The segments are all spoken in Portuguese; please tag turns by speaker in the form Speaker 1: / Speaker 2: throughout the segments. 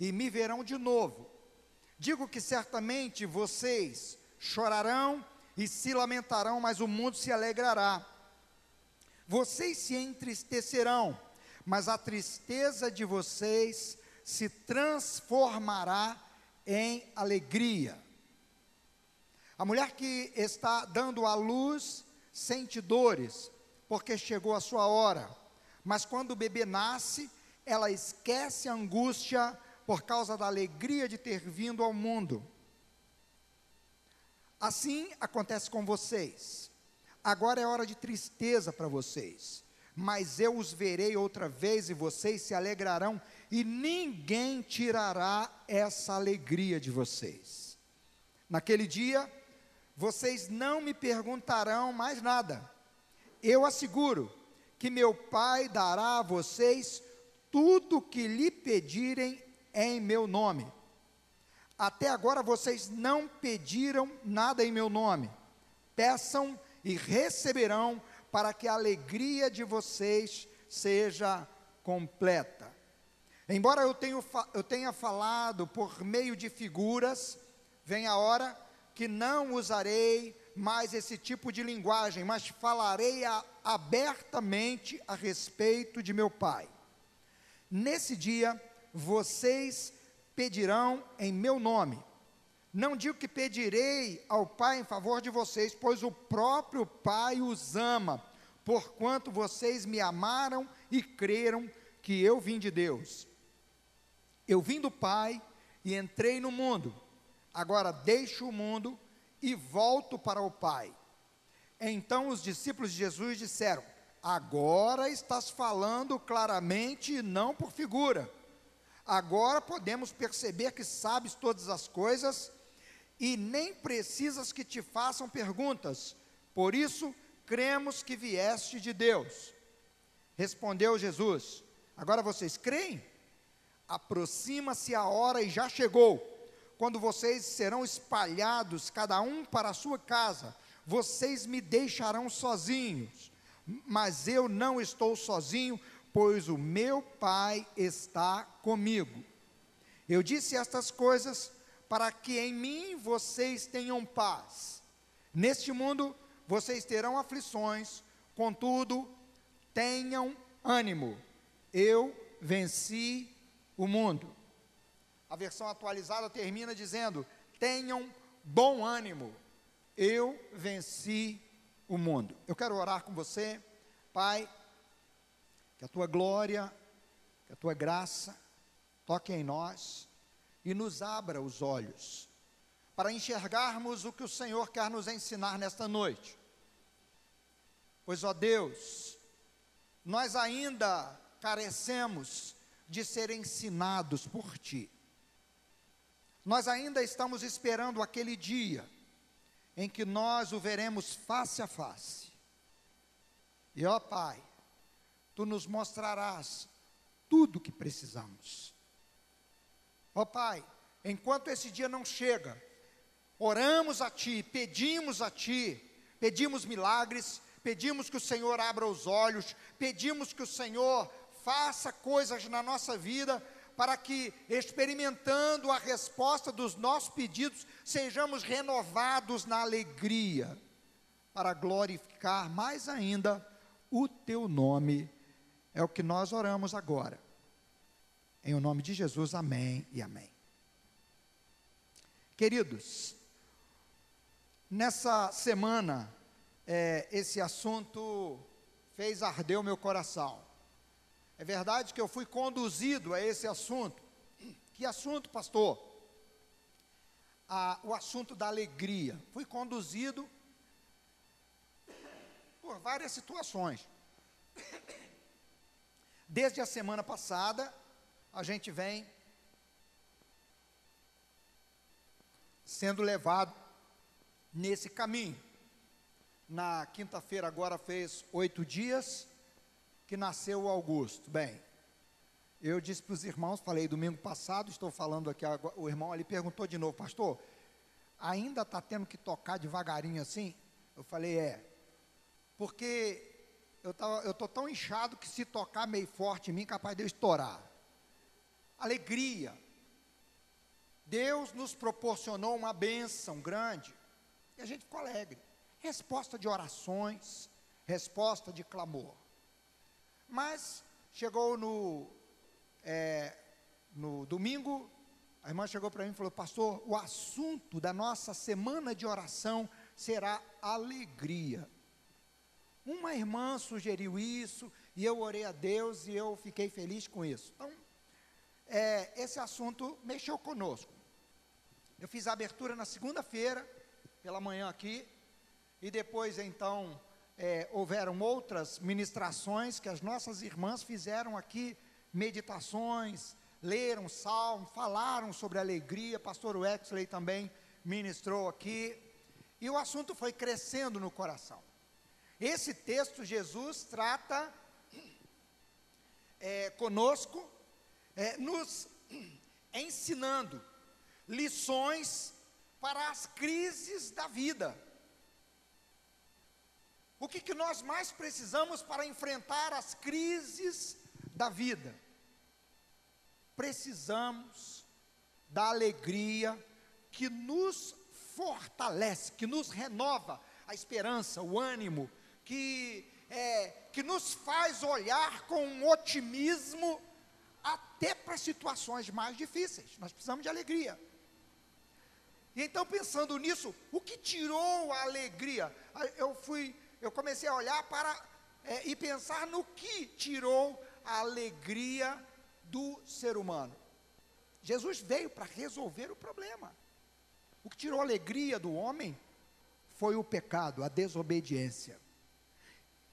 Speaker 1: e me verão de novo. Digo que certamente vocês chorarão e se lamentarão, mas o mundo se alegrará. Vocês se entristecerão, mas a tristeza de vocês se transformará em alegria. A mulher que está dando à luz sente dores, porque chegou a sua hora. Mas quando o bebê nasce, ela esquece a angústia por causa da alegria de ter vindo ao mundo. Assim acontece com vocês. Agora é hora de tristeza para vocês, mas eu os verei outra vez e vocês se alegrarão, e ninguém tirará essa alegria de vocês. Naquele dia, vocês não me perguntarão mais nada. Eu asseguro que meu Pai dará a vocês tudo o que lhe pedirem em meu nome. Até agora vocês não pediram nada em meu nome. Peçam e receberão, para que a alegria de vocês seja completa. Embora eu, tenha, eu tenha falado por meio de figuras, vem a hora que não usarei mais esse tipo de linguagem, mas falarei a, abertamente a respeito de meu Pai. Nesse dia, vocês pedirão em meu nome. Não digo que pedirei ao Pai em favor de vocês, pois o próprio Pai os ama, porquanto vocês me amaram e creram que eu vim de Deus. Eu vim do Pai e entrei no mundo agora deixo o mundo e volto para o Pai. Então os discípulos de Jesus disseram: Agora estás falando claramente e não por figura. Agora podemos perceber que sabes todas as coisas e nem precisas que te façam perguntas. Por isso, cremos que vieste de Deus. Respondeu Jesus: Agora vocês creem? Aproxima-se a hora e já chegou quando vocês serão espalhados, cada um para a sua casa, vocês me deixarão sozinhos, mas eu não estou sozinho, pois o meu Pai está comigo. Eu disse estas coisas para que em mim vocês tenham paz. Neste mundo vocês terão aflições, contudo, tenham ânimo. Eu venci o mundo. A versão atualizada termina dizendo: tenham bom ânimo, eu venci o mundo. Eu quero orar com você, Pai, que a tua glória, que a tua graça toque em nós e nos abra os olhos para enxergarmos o que o Senhor quer nos ensinar nesta noite. Pois, ó Deus, nós ainda carecemos de ser ensinados por Ti. Nós ainda estamos esperando aquele dia em que nós o veremos face a face. E ó Pai, tu nos mostrarás tudo o que precisamos. Ó Pai, enquanto esse dia não chega, oramos a Ti, pedimos a Ti, pedimos milagres, pedimos que o Senhor abra os olhos, pedimos que o Senhor faça coisas na nossa vida para que, experimentando a resposta dos nossos pedidos, sejamos renovados na alegria, para glorificar mais ainda o teu nome. É o que nós oramos agora. Em o nome de Jesus, amém e amém. Queridos, nessa semana, é, esse assunto fez arder o meu coração. É verdade que eu fui conduzido a esse assunto. Que assunto, pastor? o assunto da alegria. Fui conduzido por várias situações. Desde a semana passada, a gente vem sendo levado nesse caminho. Na quinta-feira, agora fez oito dias que nasceu o Augusto. Bem, eu disse para os irmãos, falei domingo passado, estou falando aqui, o irmão ali perguntou de novo, pastor, ainda está tendo que tocar devagarinho assim? Eu falei, é, porque eu estou tão inchado que se tocar meio forte em mim, capaz de eu estourar. Alegria, Deus nos proporcionou uma bênção grande e a gente ficou alegre. Resposta de orações, resposta de clamor. Mas chegou no, é, no domingo, a irmã chegou para mim e falou: Pastor, o assunto da nossa semana de oração será alegria. Uma irmã sugeriu isso, e eu orei a Deus e eu fiquei feliz com isso. Então, é, esse assunto mexeu conosco. Eu fiz a abertura na segunda-feira, pela manhã aqui, e depois então é, houveram outras ministrações que as nossas irmãs fizeram aqui, meditações, leram salmo, falaram sobre alegria, pastor Wexley também ministrou aqui, e o assunto foi crescendo no coração. Esse texto, Jesus trata é, conosco, é, nos ensinando lições para as crises da vida. O que, que nós mais precisamos para enfrentar as crises da vida? Precisamos da alegria que nos fortalece, que nos renova a esperança, o ânimo, que, é, que nos faz olhar com um otimismo até para situações mais difíceis. Nós precisamos de alegria. E então, pensando nisso, o que tirou a alegria? Eu fui, eu comecei a olhar para é, e pensar no que tirou a alegria do ser humano. Jesus veio para resolver o problema. O que tirou a alegria do homem foi o pecado, a desobediência.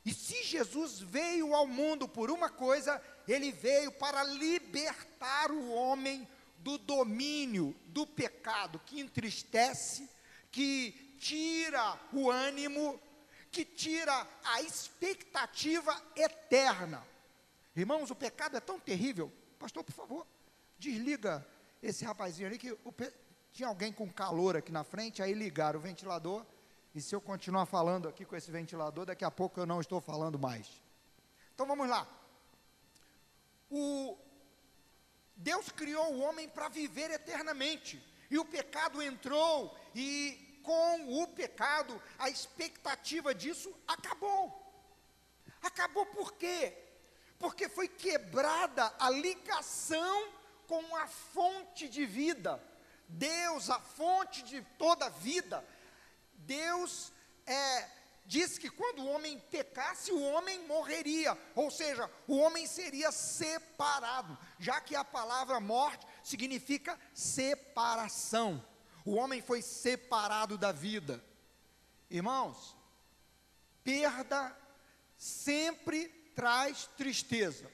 Speaker 1: E se Jesus veio ao mundo por uma coisa, ele veio para libertar o homem do domínio do pecado que entristece, que tira o ânimo, que tira a expectativa eterna. Irmãos, o pecado é tão terrível. Pastor, por favor, desliga esse rapazinho ali que o, tinha alguém com calor aqui na frente, aí ligaram o ventilador e se eu continuar falando aqui com esse ventilador, daqui a pouco eu não estou falando mais. Então vamos lá. O Deus criou o homem para viver eternamente. E o pecado entrou e com o pecado a expectativa disso acabou. Acabou por quê? Porque foi quebrada a ligação com a fonte de vida. Deus, a fonte de toda vida, Deus é, diz que quando o homem pecasse, o homem morreria, ou seja, o homem seria separado, já que a palavra morte significa separação. O homem foi separado da vida. Irmãos, perda sempre traz tristeza.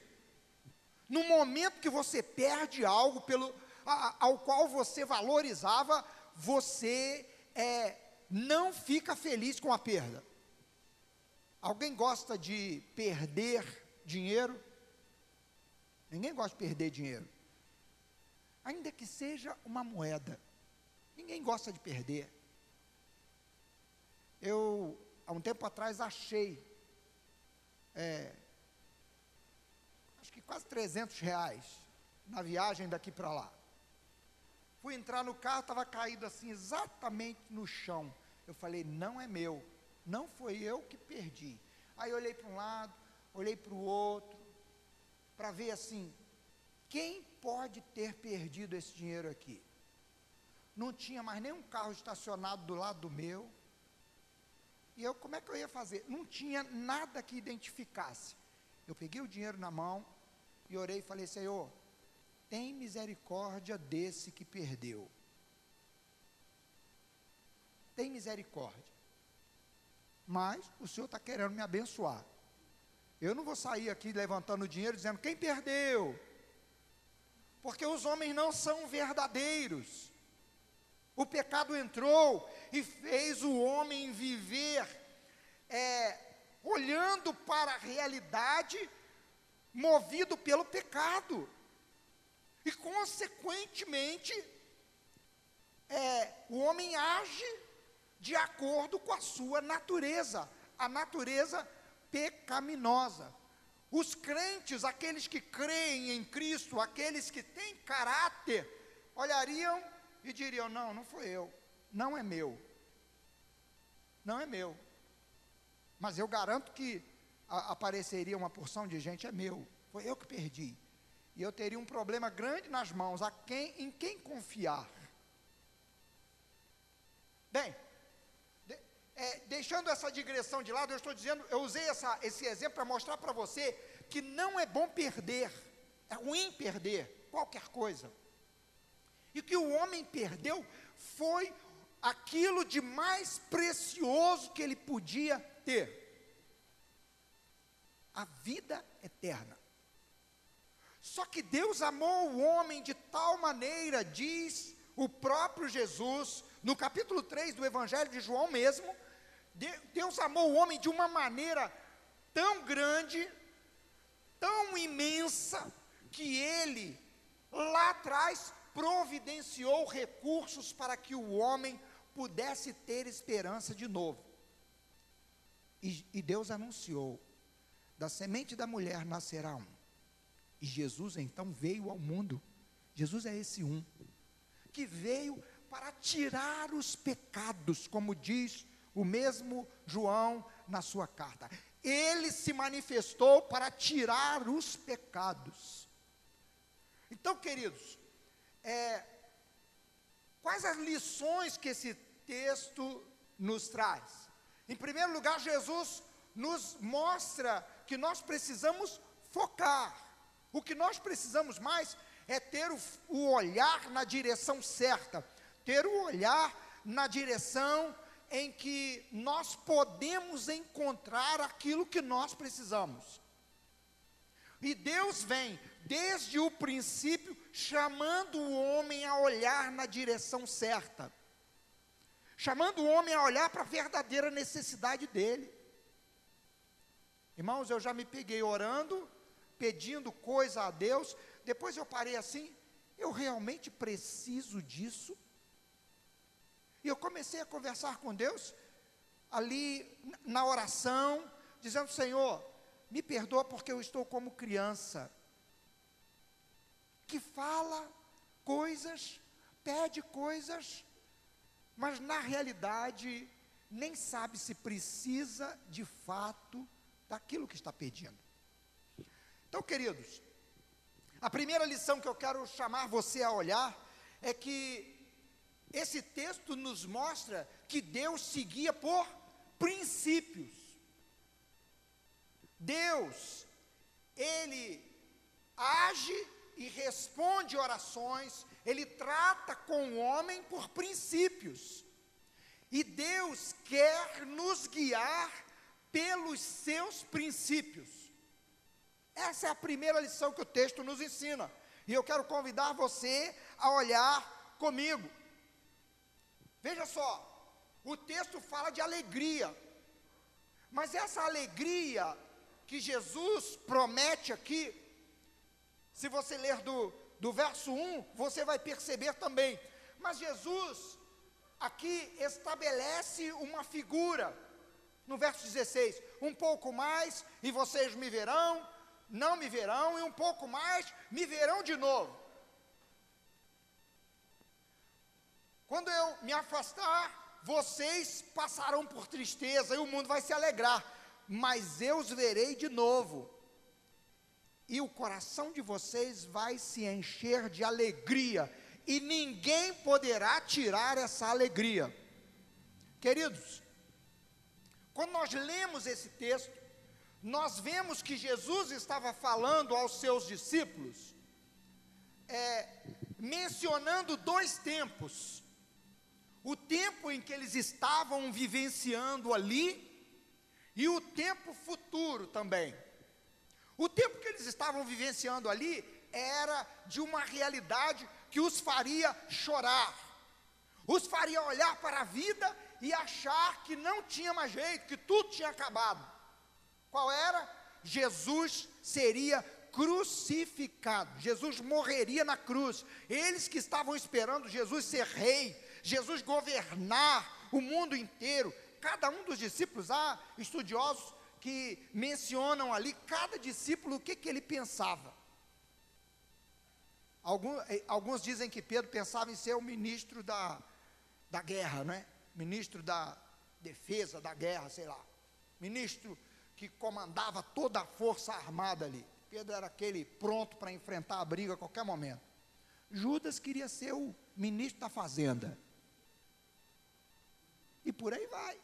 Speaker 1: No momento que você perde algo pelo, a, ao qual você valorizava, você é, não fica feliz com a perda. Alguém gosta de perder dinheiro? Ninguém gosta de perder dinheiro. Ainda que seja uma moeda. Ninguém gosta de perder. Eu, há um tempo atrás, achei, é, acho que quase 300 reais na viagem daqui para lá. Fui entrar no carro, estava caído assim, exatamente no chão. Eu falei, não é meu, não foi eu que perdi. Aí olhei para um lado, olhei para o outro, para ver assim, quem pode ter perdido esse dinheiro aqui? Não tinha mais nenhum carro estacionado do lado do meu. E eu, como é que eu ia fazer? Não tinha nada que identificasse. Eu peguei o dinheiro na mão e orei e falei, Senhor, tem misericórdia desse que perdeu. Tem misericórdia. Mas o Senhor está querendo me abençoar. Eu não vou sair aqui levantando dinheiro dizendo quem perdeu. Porque os homens não são verdadeiros. O pecado entrou e fez o homem viver é, olhando para a realidade, movido pelo pecado. E, consequentemente, é, o homem age de acordo com a sua natureza, a natureza pecaminosa. Os crentes, aqueles que creem em Cristo, aqueles que têm caráter, olhariam e diriam: não, não foi eu, não é meu, não é meu. Mas eu garanto que a, apareceria uma porção de gente, é meu, foi eu que perdi. E eu teria um problema grande nas mãos, a quem, em quem confiar. Bem, é, deixando essa digressão de lado, eu estou dizendo, eu usei essa, esse exemplo para mostrar para você que não é bom perder, é ruim perder qualquer coisa. E que o homem perdeu foi aquilo de mais precioso que ele podia ter: a vida eterna. Só que Deus amou o homem de tal maneira, diz o próprio Jesus, no capítulo 3 do Evangelho de João mesmo, Deus amou o homem de uma maneira tão grande, tão imensa, que ele, lá atrás, providenciou recursos para que o homem pudesse ter esperança de novo. E, e Deus anunciou: da semente da mulher nascerá um e Jesus então veio ao mundo. Jesus é esse um que veio para tirar os pecados, como diz o mesmo João na sua carta. Ele se manifestou para tirar os pecados. Então, queridos, é, quais as lições que esse texto nos traz? Em primeiro lugar, Jesus nos mostra que nós precisamos focar. O que nós precisamos mais é ter o, o olhar na direção certa, ter o olhar na direção em que nós podemos encontrar aquilo que nós precisamos. E Deus vem, desde o princípio, chamando o homem a olhar na direção certa, chamando o homem a olhar para a verdadeira necessidade dele. Irmãos, eu já me peguei orando pedindo coisa a Deus, depois eu parei assim, eu realmente preciso disso? E eu comecei a conversar com Deus, ali na oração, dizendo: Senhor, me perdoa porque eu estou como criança, que fala coisas, pede coisas, mas na realidade nem sabe se precisa de fato daquilo que está pedindo. Então, queridos, a primeira lição que eu quero chamar você a olhar é que esse texto nos mostra que Deus seguia por princípios. Deus, Ele age e responde orações, Ele trata com o homem por princípios. E Deus quer nos guiar pelos seus princípios. Essa é a primeira lição que o texto nos ensina. E eu quero convidar você a olhar comigo. Veja só, o texto fala de alegria. Mas essa alegria que Jesus promete aqui, se você ler do, do verso 1, você vai perceber também. Mas Jesus aqui estabelece uma figura. No verso 16: Um pouco mais e vocês me verão, não me verão, e um pouco mais me verão de novo. Quando eu me afastar, vocês passarão por tristeza e o mundo vai se alegrar, mas eu os verei de novo. E o coração de vocês vai se encher de alegria, e ninguém poderá tirar essa alegria. Queridos, quando nós lemos esse texto, nós vemos que Jesus estava falando aos seus discípulos, é, mencionando dois tempos: o tempo em que eles estavam vivenciando ali, e o tempo futuro também. O tempo que eles estavam vivenciando ali era de uma realidade que os faria chorar, os faria olhar para a vida e achar que não tinha mais jeito, que tudo tinha acabado. Qual era? Jesus seria crucificado. Jesus morreria na cruz. Eles que estavam esperando Jesus ser rei, Jesus governar o mundo inteiro. Cada um dos discípulos, há estudiosos que mencionam ali cada discípulo o que, que ele pensava. Alguns, eh, alguns dizem que Pedro pensava em ser o ministro da, da guerra, não é? Ministro da defesa, da guerra, sei lá. Ministro que comandava toda a força armada ali. Pedro era aquele pronto para enfrentar a briga a qualquer momento. Judas queria ser o ministro da fazenda. E por aí vai.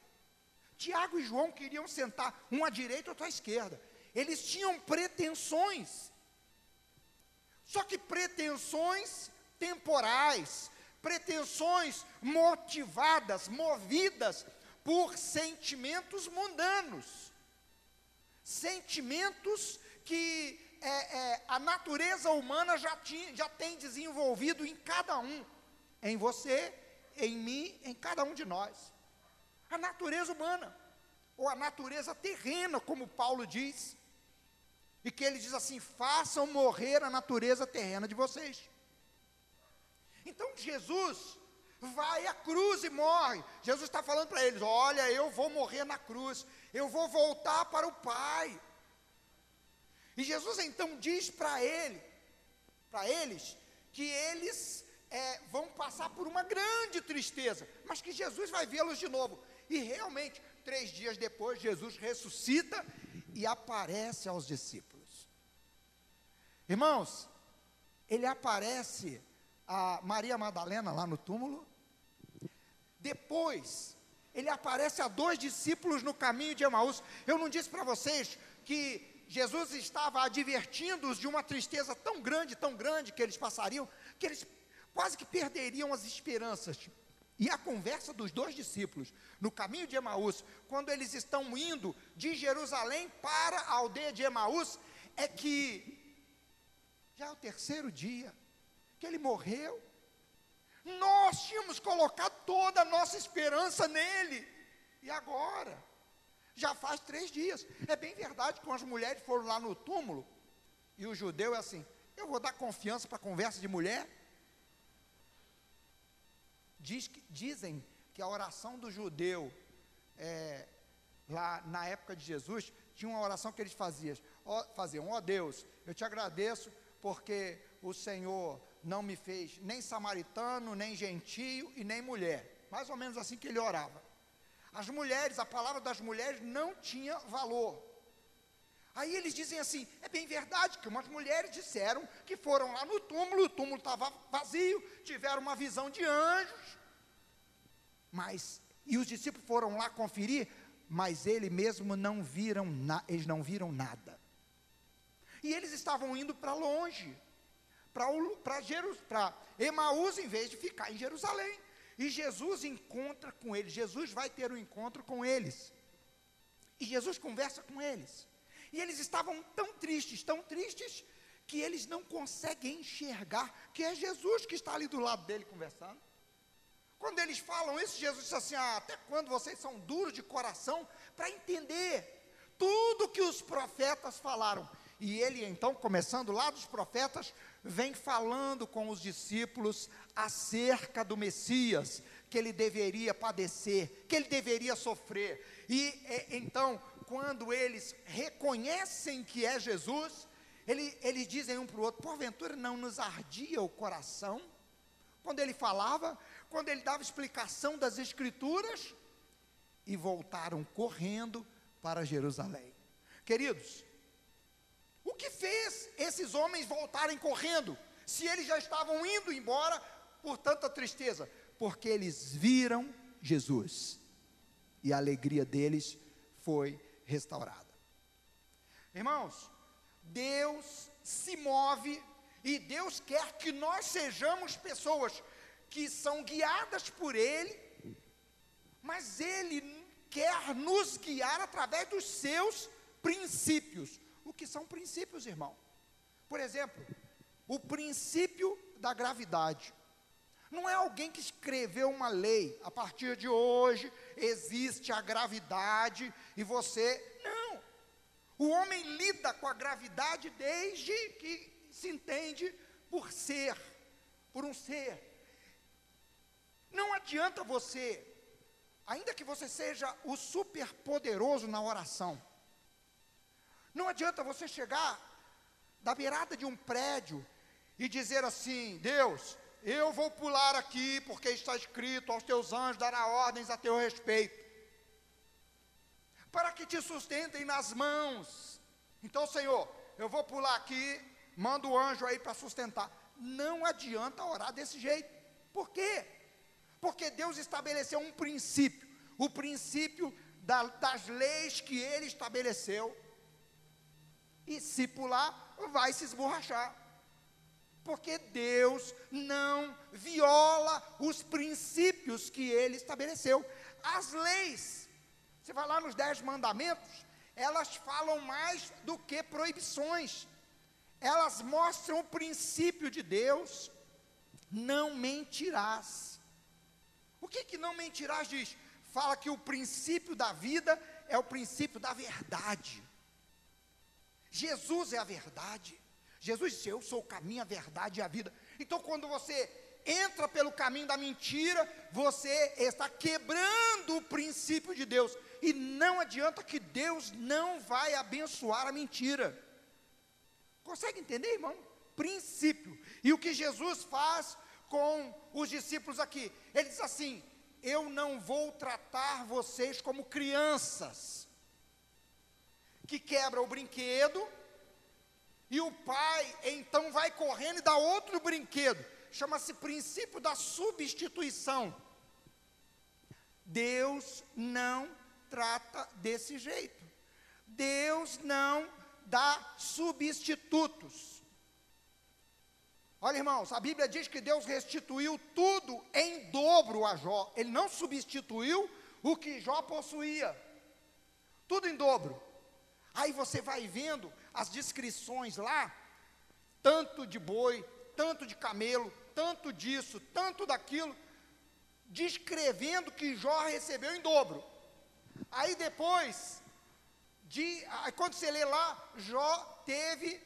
Speaker 1: Tiago e João queriam sentar um à direita outro à esquerda. Eles tinham pretensões. Só que pretensões temporais, pretensões motivadas, movidas por sentimentos mundanos, sentimentos que é, é, a natureza humana já, já tem desenvolvido em cada um, em você, em mim, em cada um de nós. A natureza humana, ou a natureza terrena, como Paulo diz, e que ele diz assim: façam morrer a natureza terrena de vocês. Então Jesus vai à cruz e morre. Jesus está falando para eles: olha, eu vou morrer na cruz, eu vou voltar para o Pai. E Jesus então diz para ele, para eles, que eles é, vão passar por uma grande tristeza, mas que Jesus vai vê-los de novo. E realmente, três dias depois, Jesus ressuscita e aparece aos discípulos. Irmãos, ele aparece a Maria Madalena lá no túmulo. Depois, ele aparece a dois discípulos no caminho de Emaús. Eu não disse para vocês que Jesus estava advertindo-os de uma tristeza tão grande, tão grande que eles passariam, que eles quase que perderiam as esperanças. E a conversa dos dois discípulos no caminho de Emaús, quando eles estão indo de Jerusalém para a aldeia de Emaús, é que já é o terceiro dia que ele morreu. Nós tínhamos colocado toda a nossa esperança nele. E agora? Já faz três dias. É bem verdade que as mulheres foram lá no túmulo, e o judeu é assim: eu vou dar confiança para conversa de mulher? Diz que, dizem que a oração do judeu, é, lá na época de Jesus, tinha uma oração que eles faziam: ó, faziam, ó oh Deus, eu te agradeço porque o Senhor não me fez nem samaritano, nem gentio e nem mulher. Mais ou menos assim que ele orava. As mulheres, a palavra das mulheres não tinha valor. Aí eles dizem assim: é bem verdade que umas mulheres disseram que foram lá no túmulo, o túmulo estava vazio, tiveram uma visão de anjos. Mas, e os discípulos foram lá conferir, mas ele mesmo não viram, na, eles não viram nada. E eles estavam indo para longe para Emaús em vez de ficar em Jerusalém. E Jesus encontra com eles, Jesus vai ter um encontro com eles. E Jesus conversa com eles. E eles estavam tão tristes, tão tristes, que eles não conseguem enxergar que é Jesus que está ali do lado dele conversando. Quando eles falam isso, Jesus diz assim: ah, até quando vocês são duros de coração para entender tudo que os profetas falaram. E ele então, começando lá dos profetas, vem falando com os discípulos acerca do Messias, que ele deveria padecer, que ele deveria sofrer. E é, então, quando eles reconhecem que é Jesus, ele, eles dizem um para o outro: porventura não nos ardia o coração? Quando ele falava, quando ele dava explicação das Escrituras, e voltaram correndo para Jerusalém. Queridos, o que fez esses homens voltarem correndo, se eles já estavam indo embora por tanta tristeza? Porque eles viram Jesus e a alegria deles foi restaurada. Irmãos, Deus se move e Deus quer que nós sejamos pessoas que são guiadas por Ele, mas Ele quer nos guiar através dos seus princípios. O que são princípios, irmão? Por exemplo, o princípio da gravidade. Não é alguém que escreveu uma lei, a partir de hoje existe a gravidade e você. Não. O homem lida com a gravidade desde que se entende por ser, por um ser. Não adianta você, ainda que você seja o superpoderoso na oração, não adianta você chegar da beirada de um prédio e dizer assim: Deus, eu vou pular aqui, porque está escrito: aos teus anjos dará ordens a teu respeito, para que te sustentem nas mãos. Então, Senhor, eu vou pular aqui, manda o anjo aí para sustentar. Não adianta orar desse jeito. Por quê? Porque Deus estabeleceu um princípio, o princípio da, das leis que Ele estabeleceu. E se pular, vai se esborrachar. Porque Deus não viola os princípios que Ele estabeleceu. As leis, você vai lá nos Dez Mandamentos, elas falam mais do que proibições. Elas mostram o princípio de Deus. Não mentirás. O que que não mentirás diz? Fala que o princípio da vida é o princípio da verdade. Jesus é a verdade. Jesus disse: Eu sou o caminho, a verdade e a vida. Então, quando você entra pelo caminho da mentira, você está quebrando o princípio de Deus. E não adianta que Deus não vai abençoar a mentira. Consegue entender, irmão? Princípio. E o que Jesus faz com os discípulos aqui? Ele diz assim: Eu não vou tratar vocês como crianças que quebra o brinquedo e o pai então vai correndo e dá outro brinquedo. Chama-se princípio da substituição. Deus não trata desse jeito. Deus não dá substitutos. Olha, irmãos, a Bíblia diz que Deus restituiu tudo em dobro a Jó. Ele não substituiu o que Jó possuía. Tudo em dobro. Aí você vai vendo as descrições lá, tanto de boi, tanto de camelo, tanto disso, tanto daquilo, descrevendo que Jó recebeu em dobro. Aí depois, de, aí quando você lê lá, Jó teve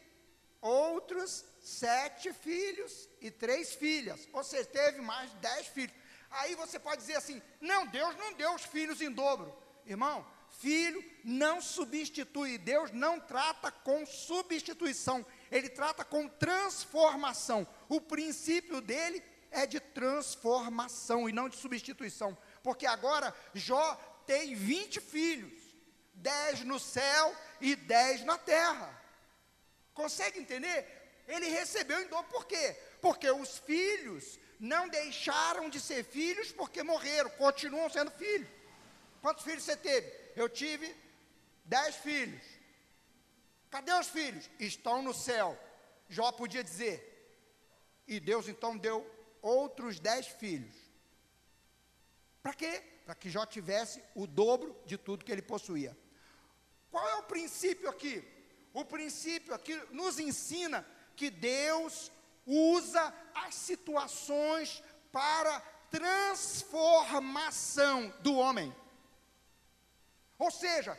Speaker 1: outros sete filhos e três filhas, ou seja, teve mais de dez filhos. Aí você pode dizer assim: não, Deus não deu os filhos em dobro. Irmão, Filho não substitui, Deus não trata com substituição, Ele trata com transformação. O princípio dele é de transformação e não de substituição, porque agora Jó tem 20 filhos, 10 no céu e 10 na terra. Consegue entender? Ele recebeu em dor, por quê? Porque os filhos não deixaram de ser filhos porque morreram, continuam sendo filhos. Quantos filhos você teve? Eu tive dez filhos. Cadê os filhos? Estão no céu. Jó podia dizer. E Deus então deu outros dez filhos. Para quê? Para que Jó tivesse o dobro de tudo que ele possuía. Qual é o princípio aqui? O princípio aqui nos ensina que Deus usa as situações para transformação do homem. Ou seja,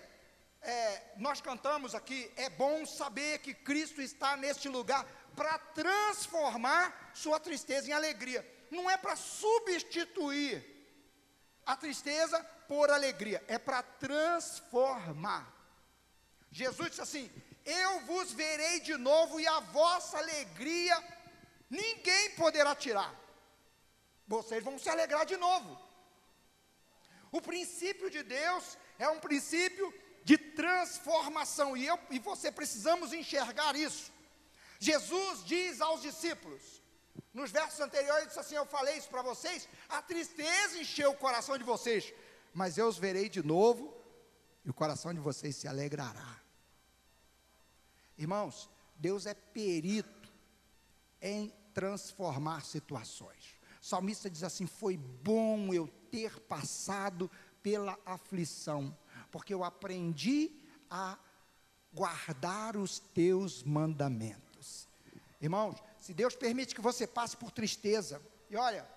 Speaker 1: é, nós cantamos aqui, é bom saber que Cristo está neste lugar para transformar sua tristeza em alegria. Não é para substituir a tristeza por alegria, é para transformar. Jesus disse assim: Eu vos verei de novo e a vossa alegria ninguém poderá tirar. Vocês vão se alegrar de novo. O princípio de Deus é um princípio de transformação, e eu e você precisamos enxergar isso. Jesus diz aos discípulos, nos versos anteriores, disse assim: Eu falei isso para vocês, a tristeza encheu o coração de vocês, mas eu os verei de novo, e o coração de vocês se alegrará. Irmãos, Deus é perito em transformar situações. O salmista diz assim: Foi bom eu ter passado pela aflição, porque eu aprendi a guardar os teus mandamentos. Irmãos, se Deus permite que você passe por tristeza, e olha,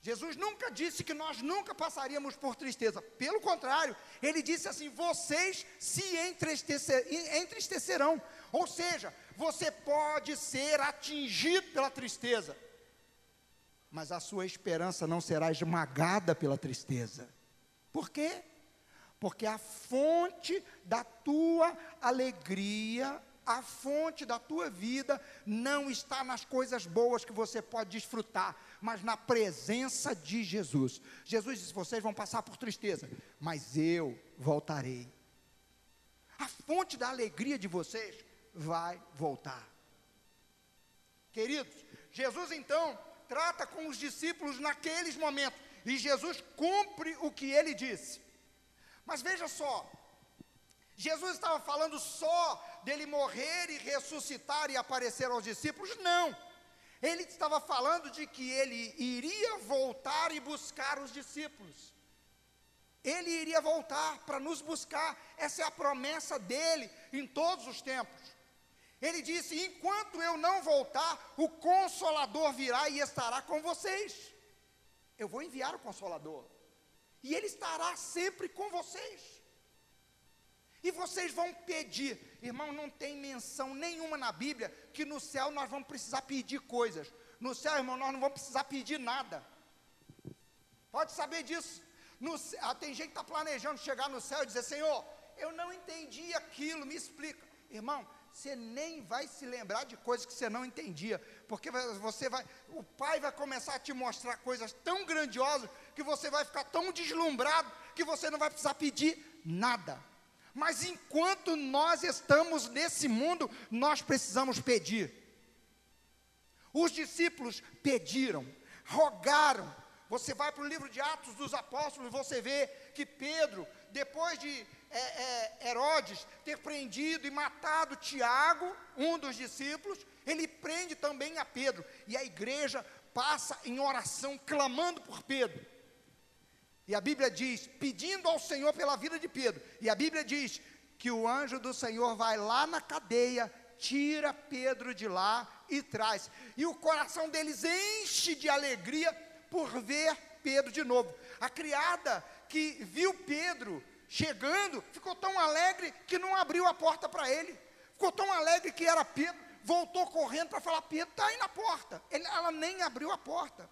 Speaker 1: Jesus nunca disse que nós nunca passaríamos por tristeza, pelo contrário, ele disse assim: vocês se entristecer, entristecerão, ou seja, você pode ser atingido pela tristeza, mas a sua esperança não será esmagada pela tristeza. Por quê? Porque a fonte da tua alegria a fonte da tua vida não está nas coisas boas que você pode desfrutar, mas na presença de Jesus. Jesus disse: vocês vão passar por tristeza, mas eu voltarei. A fonte da alegria de vocês vai voltar. Queridos, Jesus então trata com os discípulos naqueles momentos, e Jesus cumpre o que ele disse. Mas veja só, Jesus estava falando só dele morrer e ressuscitar e aparecer aos discípulos? Não. Ele estava falando de que ele iria voltar e buscar os discípulos. Ele iria voltar para nos buscar. Essa é a promessa dele em todos os tempos. Ele disse: Enquanto eu não voltar, o Consolador virá e estará com vocês. Eu vou enviar o Consolador. E ele estará sempre com vocês. E vocês vão pedir, irmão, não tem menção nenhuma na Bíblia que no céu nós vamos precisar pedir coisas. No céu, irmão, nós não vamos precisar pedir nada. Pode saber disso. No, ah, tem gente que está planejando chegar no céu e dizer: Senhor, eu não entendi aquilo, me explica. Irmão, você nem vai se lembrar de coisas que você não entendia, porque você vai, o Pai vai começar a te mostrar coisas tão grandiosas que você vai ficar tão deslumbrado que você não vai precisar pedir nada. Mas enquanto nós estamos nesse mundo, nós precisamos pedir. Os discípulos pediram, rogaram. Você vai para o livro de Atos dos Apóstolos, você vê que Pedro, depois de é, é, Herodes ter prendido e matado Tiago, um dos discípulos, ele prende também a Pedro. E a igreja passa em oração, clamando por Pedro. E a Bíblia diz, pedindo ao Senhor pela vida de Pedro. E a Bíblia diz que o anjo do Senhor vai lá na cadeia, tira Pedro de lá e traz. E o coração deles enche de alegria por ver Pedro de novo. A criada que viu Pedro chegando ficou tão alegre que não abriu a porta para ele. Ficou tão alegre que era Pedro, voltou correndo para falar: Pedro está aí na porta. Ele, ela nem abriu a porta.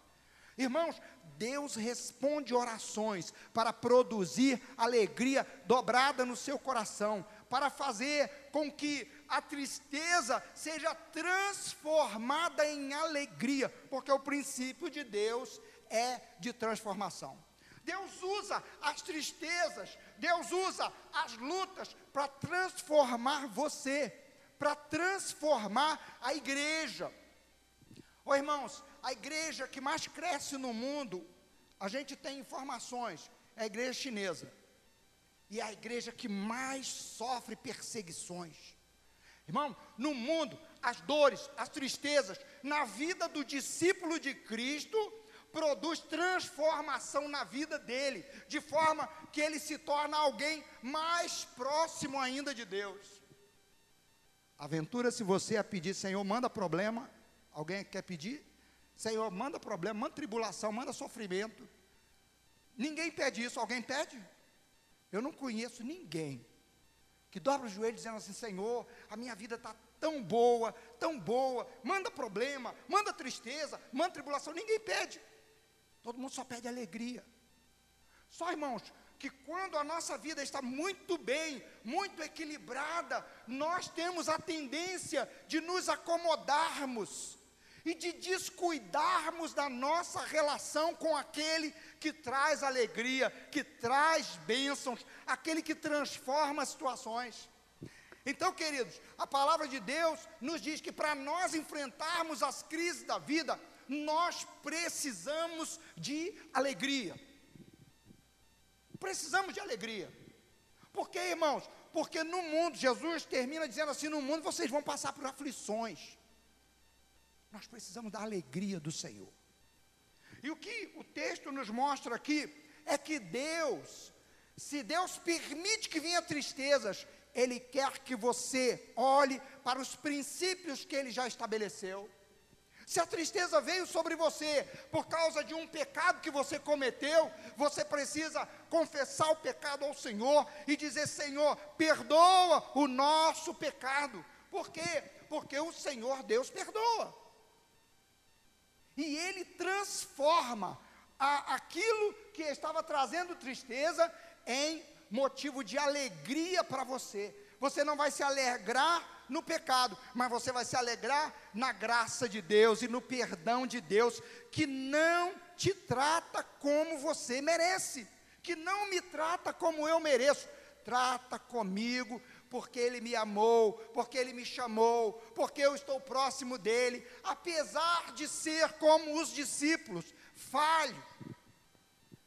Speaker 1: Irmãos, Deus responde orações para produzir alegria dobrada no seu coração, para fazer com que a tristeza seja transformada em alegria, porque o princípio de Deus é de transformação. Deus usa as tristezas, Deus usa as lutas para transformar você, para transformar a igreja. Ô oh, irmãos, a igreja que mais cresce no mundo, a gente tem informações, é a igreja chinesa. E é a igreja que mais sofre perseguições. Irmão, no mundo, as dores, as tristezas, na vida do discípulo de Cristo, produz transformação na vida dele, de forma que ele se torna alguém mais próximo ainda de Deus. Aventura se você a pedir, Senhor, manda problema. Alguém quer pedir? Senhor, manda problema, manda tribulação, manda sofrimento. Ninguém pede isso, alguém pede? Eu não conheço ninguém que dobra o joelho dizendo assim: Senhor, a minha vida está tão boa, tão boa, manda problema, manda tristeza, manda tribulação. Ninguém pede, todo mundo só pede alegria. Só irmãos, que quando a nossa vida está muito bem, muito equilibrada, nós temos a tendência de nos acomodarmos e de descuidarmos da nossa relação com aquele que traz alegria, que traz bênçãos, aquele que transforma situações. Então, queridos, a palavra de Deus nos diz que para nós enfrentarmos as crises da vida, nós precisamos de alegria. Precisamos de alegria. Por quê, irmãos? Porque no mundo, Jesus termina dizendo assim: no mundo vocês vão passar por aflições. Nós precisamos da alegria do Senhor. E o que o texto nos mostra aqui é que Deus, se Deus permite que venha tristezas, Ele quer que você olhe para os princípios que Ele já estabeleceu. Se a tristeza veio sobre você por causa de um pecado que você cometeu, você precisa confessar o pecado ao Senhor e dizer: Senhor, perdoa o nosso pecado. Por quê? Porque o Senhor Deus perdoa e ele transforma a, aquilo que estava trazendo tristeza em motivo de alegria para você. você não vai se alegrar no pecado, mas você vai se alegrar na graça de Deus e no perdão de Deus, que não te trata como você merece, que não me trata como eu mereço, trata comigo porque Ele me amou, porque Ele me chamou, porque eu estou próximo dEle, apesar de ser como os discípulos, falho.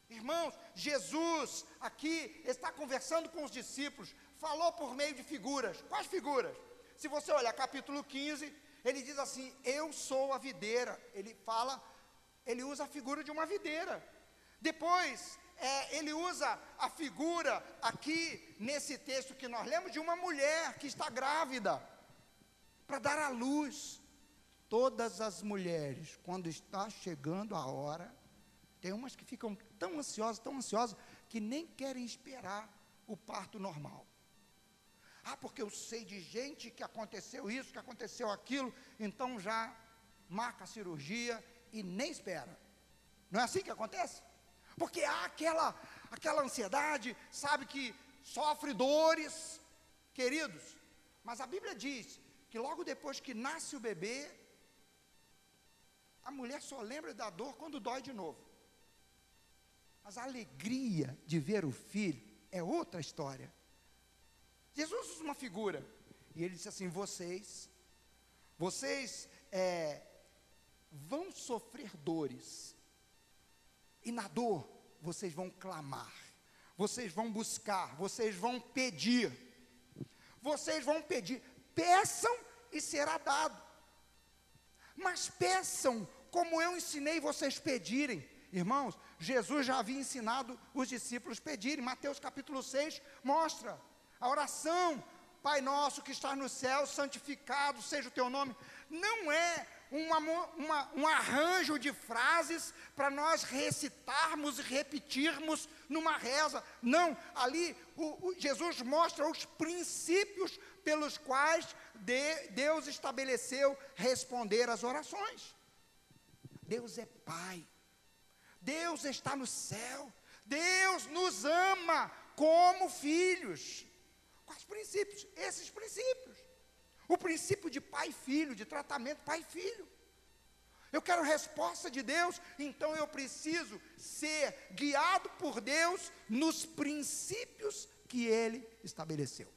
Speaker 1: Irmãos, Jesus aqui está conversando com os discípulos, falou por meio de figuras. Quais figuras? Se você olhar capítulo 15, ele diz assim: Eu sou a videira. Ele fala, ele usa a figura de uma videira. Depois, é, ele usa a figura aqui nesse texto que nós lemos de uma mulher que está grávida para dar à luz. Todas as mulheres, quando está chegando a hora, tem umas que ficam tão ansiosas, tão ansiosas, que nem querem esperar o parto normal. Ah, porque eu sei de gente que aconteceu isso, que aconteceu aquilo, então já marca a cirurgia e nem espera. Não é assim que acontece? Porque há aquela, aquela ansiedade, sabe que sofre dores, queridos. Mas a Bíblia diz que logo depois que nasce o bebê, a mulher só lembra da dor quando dói de novo. Mas a alegria de ver o filho é outra história. Jesus usa uma figura, e ele disse assim: vocês, vocês é, vão sofrer dores, e na dor, vocês vão clamar, vocês vão buscar, vocês vão pedir. Vocês vão pedir, peçam e será dado. Mas peçam como eu ensinei vocês pedirem. Irmãos, Jesus já havia ensinado os discípulos pedirem. Mateus capítulo 6 mostra a oração, Pai nosso que está no céu, santificado seja o teu nome. Não é uma, uma, um arranjo de frases para nós recitarmos e repetirmos numa reza. Não, ali o, o Jesus mostra os princípios pelos quais de, Deus estabeleceu responder às orações. Deus é Pai, Deus está no céu, Deus nos ama como filhos. Quais princípios? Esses princípios. O princípio de pai e filho, de tratamento pai e filho. Eu quero resposta de Deus, então eu preciso ser guiado por Deus nos princípios que Ele estabeleceu.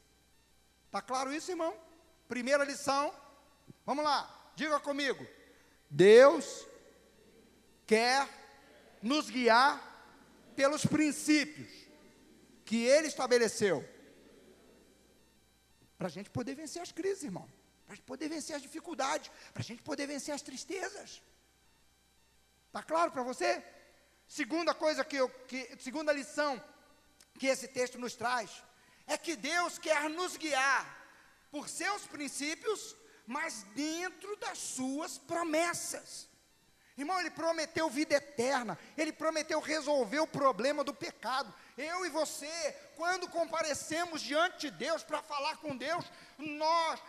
Speaker 1: Está claro isso, irmão? Primeira lição. Vamos lá, diga comigo. Deus quer nos guiar pelos princípios que Ele estabeleceu. Para a gente poder vencer as crises, irmão. Para a gente poder vencer as dificuldades. Para a gente poder vencer as tristezas. Está claro para você? Segunda coisa que eu, que, segunda lição que esse texto nos traz é que Deus quer nos guiar por seus princípios, mas dentro das suas promessas. Irmão, ele prometeu vida eterna, ele prometeu resolver o problema do pecado, eu e você, quando comparecemos diante de Deus para falar com Deus, nós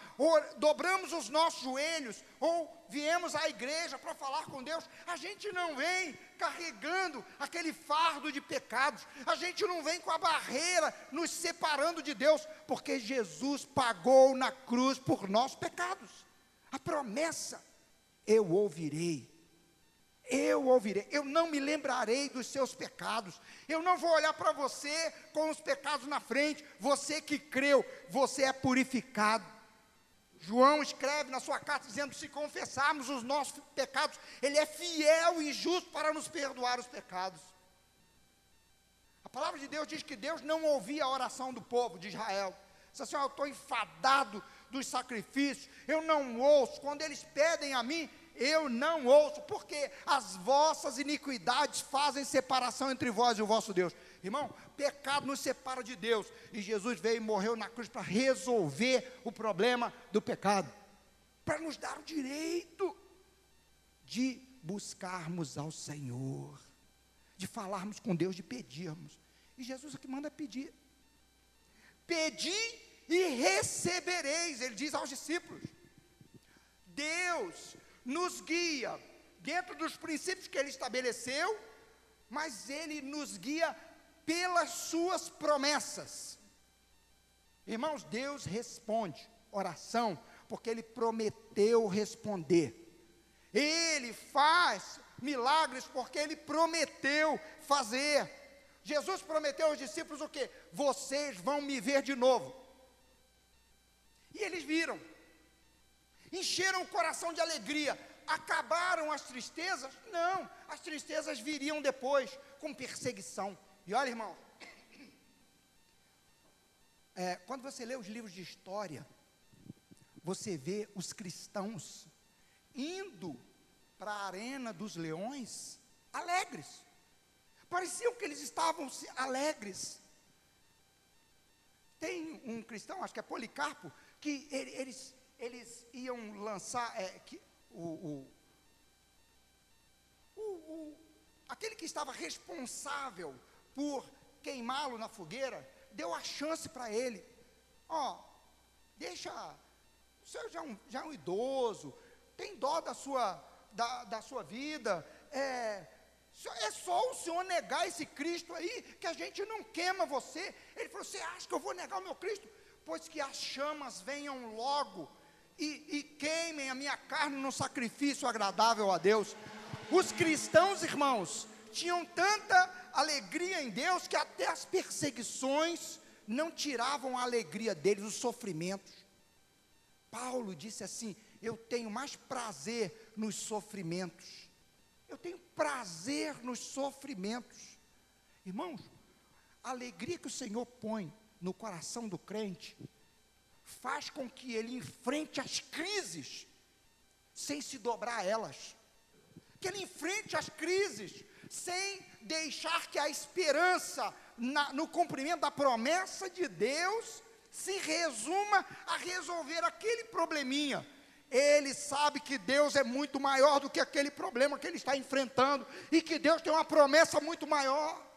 Speaker 1: dobramos os nossos joelhos ou viemos à igreja para falar com Deus, a gente não vem carregando aquele fardo de pecados, a gente não vem com a barreira nos separando de Deus, porque Jesus pagou na cruz por nossos pecados. A promessa, eu ouvirei eu ouvirei, eu não me lembrarei dos seus pecados, eu não vou olhar para você com os pecados na frente, você que creu, você é purificado. João escreve na sua carta dizendo: se confessarmos os nossos pecados, Ele é fiel e justo para nos perdoar os pecados. A palavra de Deus diz que Deus não ouvia a oração do povo de Israel. Diz assim: eu estou enfadado dos sacrifícios, eu não ouço, quando eles pedem a mim, eu não ouço, porque as vossas iniquidades fazem separação entre vós e o vosso Deus. Irmão, pecado nos separa de Deus, e Jesus veio e morreu na cruz para resolver o problema do pecado, para nos dar o direito de buscarmos ao Senhor, de falarmos com Deus, de pedirmos. E Jesus aqui manda pedir. Pedi e recebereis, ele diz aos discípulos. Deus nos guia dentro dos princípios que ele estabeleceu, mas ele nos guia pelas suas promessas. Irmãos, Deus responde oração, porque Ele prometeu responder. Ele faz milagres porque Ele prometeu fazer. Jesus prometeu aos discípulos o que? Vocês vão me ver de novo. E eles viram, encheram o coração de alegria. Acabaram as tristezas? Não, as tristezas viriam depois, com perseguição. E olha, irmão, é, quando você lê os livros de história, você vê os cristãos indo para a arena dos leões alegres. Pareciam que eles estavam alegres. Tem um cristão, acho que é Policarpo, que eles, eles iam lançar é, que, o, o, o, aquele que estava responsável por queimá-lo na fogueira, deu a chance para ele. Ó, oh, deixa, o senhor já é, um, já é um idoso, tem dó da sua, da, da sua vida, é, é só o senhor negar esse Cristo aí, que a gente não queima você. Ele falou: Você acha que eu vou negar o meu Cristo? Pois que as chamas venham logo e, e queimem a minha carne no sacrifício agradável a Deus. Os cristãos, irmãos, tinham tanta alegria em Deus que até as perseguições não tiravam a alegria deles, os sofrimentos. Paulo disse assim: Eu tenho mais prazer nos sofrimentos. Eu tenho prazer nos sofrimentos. Irmãos, a alegria que o Senhor põe no coração do crente faz com que ele enfrente as crises sem se dobrar a elas. Que ele enfrente as crises sem deixar que a esperança na, no cumprimento da promessa de Deus se resuma a resolver aquele probleminha. Ele sabe que Deus é muito maior do que aquele problema que ele está enfrentando e que Deus tem uma promessa muito maior.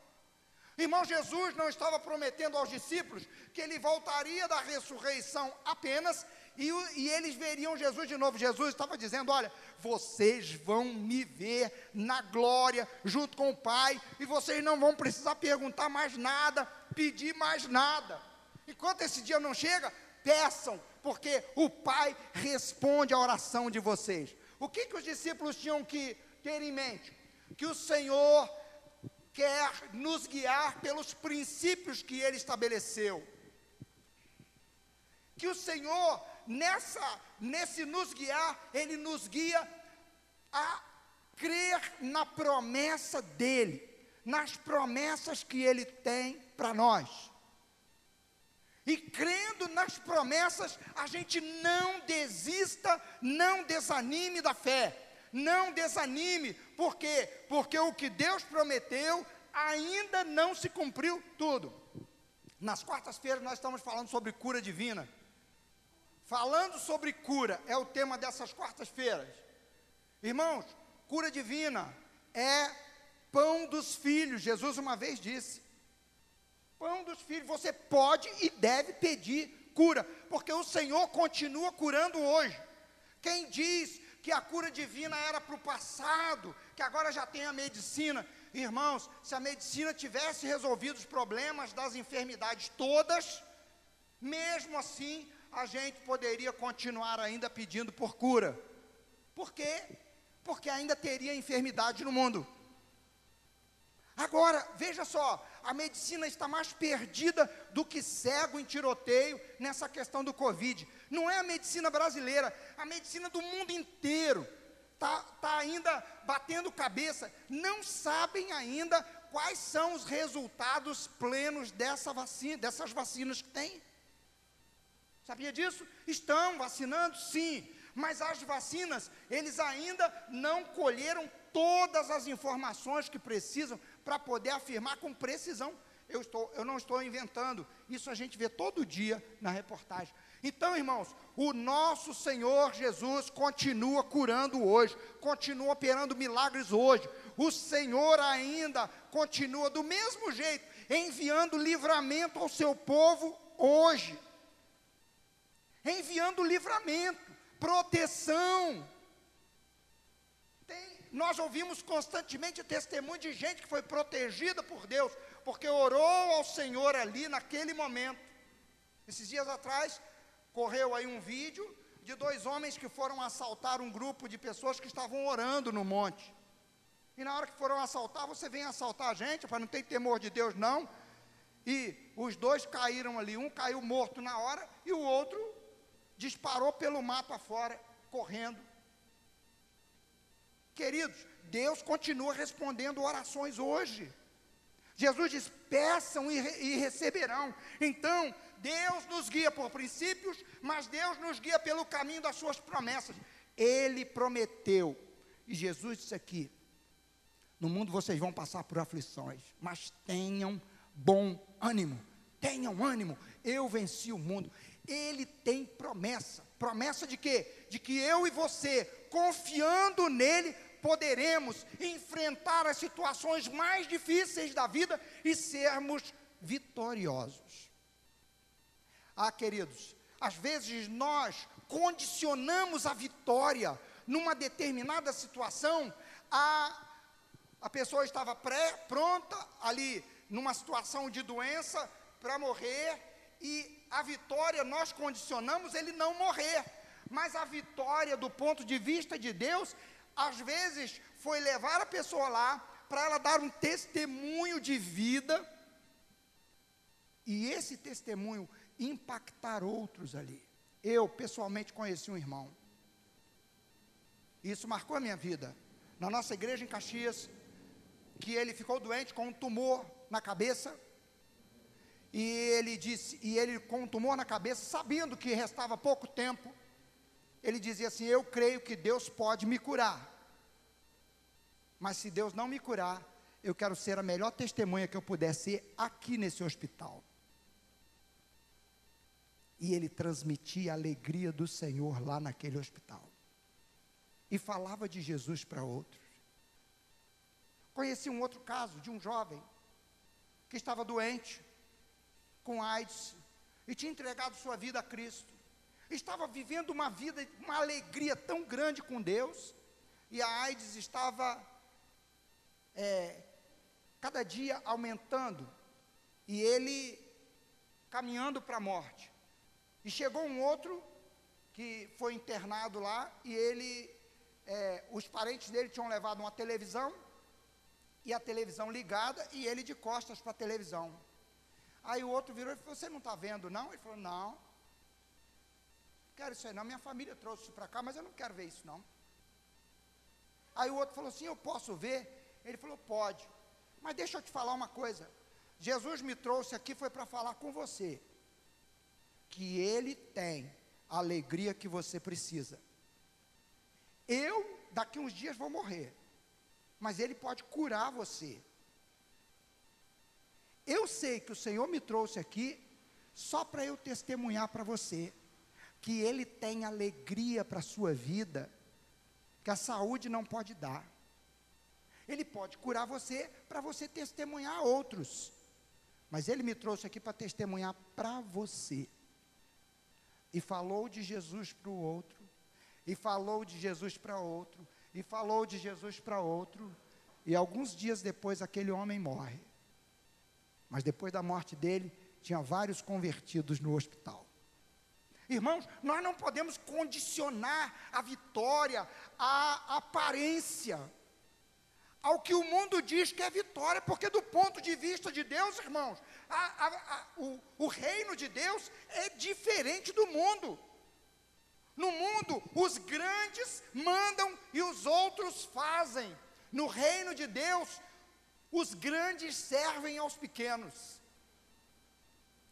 Speaker 1: Irmão, Jesus não estava prometendo aos discípulos que ele voltaria da ressurreição apenas e, e, eles veriam Jesus de novo. Jesus estava dizendo: Olha, vocês vão me ver na glória, junto com o Pai, e vocês não vão precisar perguntar mais nada, pedir mais nada. Enquanto esse dia não chega, peçam, porque o Pai responde à oração de vocês. O que, que os discípulos tinham que ter em mente? Que o Senhor quer nos guiar pelos princípios que Ele estabeleceu. Que o Senhor, nessa, nesse nos guiar, Ele nos guia a crer na promessa dEle, nas promessas que Ele tem para nós. E crendo nas promessas, a gente não desista, não desanime da fé. Não desanime, por quê? Porque o que Deus prometeu ainda não se cumpriu tudo. Nas quartas-feiras nós estamos falando sobre cura divina. Falando sobre cura é o tema dessas quartas-feiras. Irmãos, cura divina é pão dos filhos. Jesus uma vez disse: pão dos filhos. Você pode e deve pedir cura, porque o Senhor continua curando hoje. Quem diz que a cura divina era para o passado, que agora já tem a medicina, irmãos, se a medicina tivesse resolvido os problemas das enfermidades todas, mesmo assim, a gente poderia continuar ainda pedindo por cura. Por quê? Porque ainda teria enfermidade no mundo. Agora, veja só, a medicina está mais perdida do que cego em tiroteio nessa questão do Covid. Não é a medicina brasileira, a medicina do mundo inteiro está tá ainda batendo cabeça. Não sabem ainda quais são os resultados plenos dessa vacina, dessas vacinas que tem. Sabia disso? Estão vacinando, sim, mas as vacinas, eles ainda não colheram todas as informações que precisam para poder afirmar com precisão. Eu, estou, eu não estou inventando, isso a gente vê todo dia na reportagem. Então, irmãos, o nosso Senhor Jesus continua curando hoje, continua operando milagres hoje. O Senhor ainda continua do mesmo jeito, enviando livramento ao seu povo hoje. Enviando livramento, proteção, nós ouvimos constantemente testemunho de gente que foi protegida por Deus, porque orou ao Senhor ali naquele momento. Esses dias atrás, correu aí um vídeo de dois homens que foram assaltar um grupo de pessoas que estavam orando no monte. E na hora que foram assaltar, você vem assaltar a gente, para não ter temor de Deus, não. E os dois caíram ali, um caiu morto na hora e o outro disparou pelo mato afora, correndo. Queridos, Deus continua respondendo orações hoje. Jesus diz: peçam e, e receberão. Então, Deus nos guia por princípios, mas Deus nos guia pelo caminho das suas promessas. Ele prometeu, e Jesus disse aqui: no mundo vocês vão passar por aflições, mas tenham bom ânimo. Tenham ânimo, eu venci o mundo. Ele tem promessa. Promessa de quê? De que eu e você, confiando nele, poderemos enfrentar as situações mais difíceis da vida e sermos vitoriosos. Ah, queridos, às vezes nós condicionamos a vitória numa determinada situação a a pessoa estava pré, pronta ali numa situação de doença para morrer e a vitória nós condicionamos ele não morrer. Mas a vitória do ponto de vista de Deus, às vezes foi levar a pessoa lá para ela dar um testemunho de vida e esse testemunho impactar outros ali. Eu pessoalmente conheci um irmão. Isso marcou a minha vida. Na nossa igreja em Caxias, que ele ficou doente com um tumor na cabeça. E ele disse, e ele com um tumor na cabeça, sabendo que restava pouco tempo, ele dizia assim: "Eu creio que Deus pode me curar. Mas se Deus não me curar, eu quero ser a melhor testemunha que eu puder ser aqui nesse hospital." E ele transmitia a alegria do Senhor lá naquele hospital. E falava de Jesus para outros. Conheci um outro caso de um jovem que estava doente com AIDS e tinha entregado sua vida a Cristo. Estava vivendo uma vida, uma alegria tão grande com Deus, e a AIDS estava é, cada dia aumentando, e ele caminhando para a morte. E chegou um outro que foi internado lá, e ele, é, os parentes dele tinham levado uma televisão, e a televisão ligada e ele de costas para a televisão. Aí o outro virou e falou: Você não está vendo, não? Ele falou: Não. Não quero isso aí, não. Minha família trouxe isso para cá, mas eu não quero ver isso, não. Aí o outro falou assim: Eu posso ver? Ele falou: Pode. Mas deixa eu te falar uma coisa. Jesus me trouxe aqui foi para falar com você que Ele tem a alegria que você precisa. Eu, daqui uns dias, vou morrer mas Ele pode curar você. Eu sei que o Senhor me trouxe aqui só para eu testemunhar para você que Ele tem alegria para a sua vida, que a saúde não pode dar. Ele pode curar você para você testemunhar a outros. Mas Ele me trouxe aqui para testemunhar para você. E falou de Jesus para o outro, e falou de Jesus para outro, e falou de Jesus para outro, e alguns dias depois aquele homem morre. Mas depois da morte dele, tinha vários convertidos no hospital. Irmãos, nós não podemos condicionar a vitória à aparência, ao que o mundo diz que é vitória, porque do ponto de vista de Deus, irmãos, a, a, a, o, o reino de Deus é diferente do mundo. No mundo, os grandes mandam e os outros fazem. No reino de Deus, os grandes servem aos pequenos.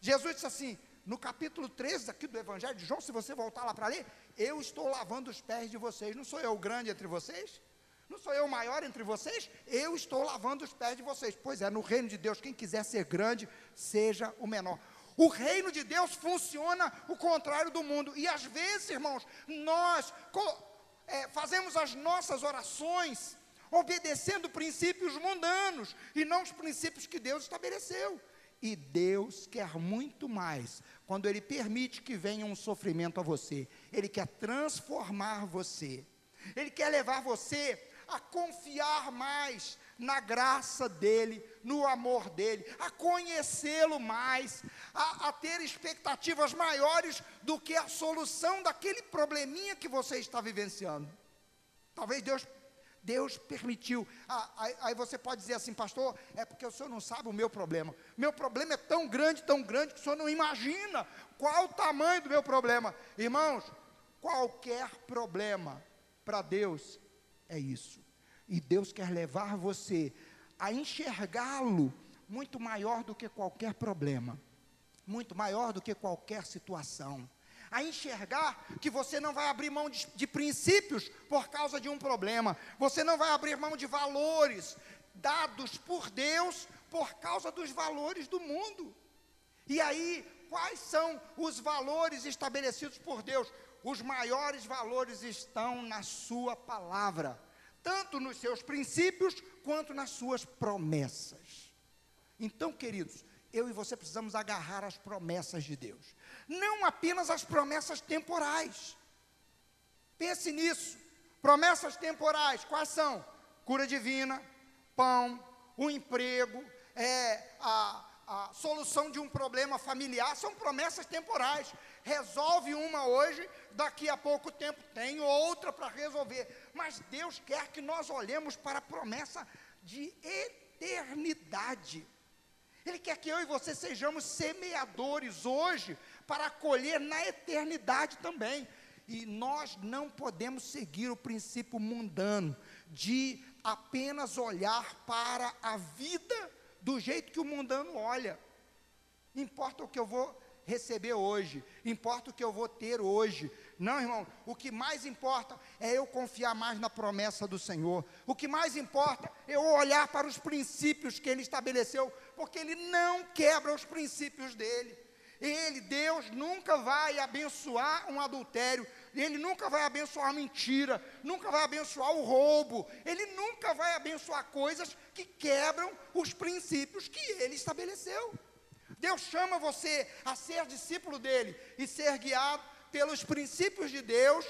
Speaker 1: Jesus disse assim, no capítulo 13 aqui do Evangelho de João, se você voltar lá para ler, eu estou lavando os pés de vocês. Não sou eu o grande entre vocês? Não sou eu o maior entre vocês? Eu estou lavando os pés de vocês. Pois é, no reino de Deus, quem quiser ser grande, seja o menor. O reino de Deus funciona o contrário do mundo. E às vezes, irmãos, nós é, fazemos as nossas orações obedecendo princípios mundanos e não os princípios que Deus estabeleceu. E Deus quer muito mais quando Ele permite que venha um sofrimento a você. Ele quer transformar você. Ele quer levar você a confiar mais na graça dele, no amor dele, a conhecê-lo mais, a, a, ter expectativas maiores do que a solução daquele probleminha que você está vivenciando. Talvez Deus Deus permitiu. Ah, aí, aí, você pode dizer assim, pastor, é porque o senhor não sabe o meu problema. Meu problema é tão grande, tão grande, que o senhor não imagina qual o tamanho do meu problema. Irmãos, qualquer problema para Deus é isso. E Deus quer levar você a enxergá-lo muito maior do que qualquer problema, muito maior do que qualquer situação a enxergar que você não vai abrir mão de, de princípios por causa de um problema, você não vai abrir mão de valores dados por Deus por causa dos valores do mundo. E aí, quais são os valores estabelecidos por Deus? Os maiores valores estão na Sua palavra, tanto nos seus princípios quanto nas Suas promessas. Então, queridos, eu e você precisamos agarrar as promessas de Deus não apenas as promessas temporais. Pense nisso. Promessas temporais, quais são? Cura divina, pão, o um emprego, é, a, a solução de um problema familiar, são promessas temporais. Resolve uma hoje, daqui a pouco tempo tem outra para resolver. Mas Deus quer que nós olhemos para a promessa de eternidade. Ele quer que eu e você sejamos semeadores hoje para colher na eternidade também. E nós não podemos seguir o princípio mundano de apenas olhar para a vida do jeito que o mundano olha. Importa o que eu vou receber hoje, importa o que eu vou ter hoje. Não, irmão, o que mais importa é eu confiar mais na promessa do Senhor. O que mais importa é eu olhar para os princípios que Ele estabeleceu, porque Ele não quebra os princípios dele. Ele, Deus, nunca vai abençoar um adultério, Ele nunca vai abençoar a mentira, nunca vai abençoar o roubo, Ele nunca vai abençoar coisas que quebram os princípios que Ele estabeleceu. Deus chama você a ser discípulo dele e ser guiado pelos princípios de Deus,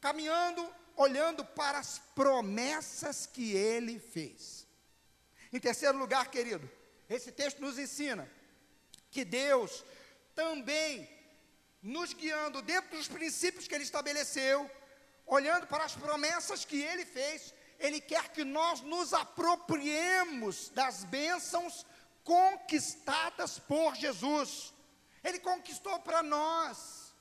Speaker 1: caminhando, olhando para as promessas que ele fez. Em terceiro lugar, querido, esse texto nos ensina que Deus também nos guiando dentro dos princípios que Ele estabeleceu, olhando para as promessas que Ele fez, Ele quer que nós nos apropriemos das bênçãos conquistadas por Jesus. Ele conquistou para nós.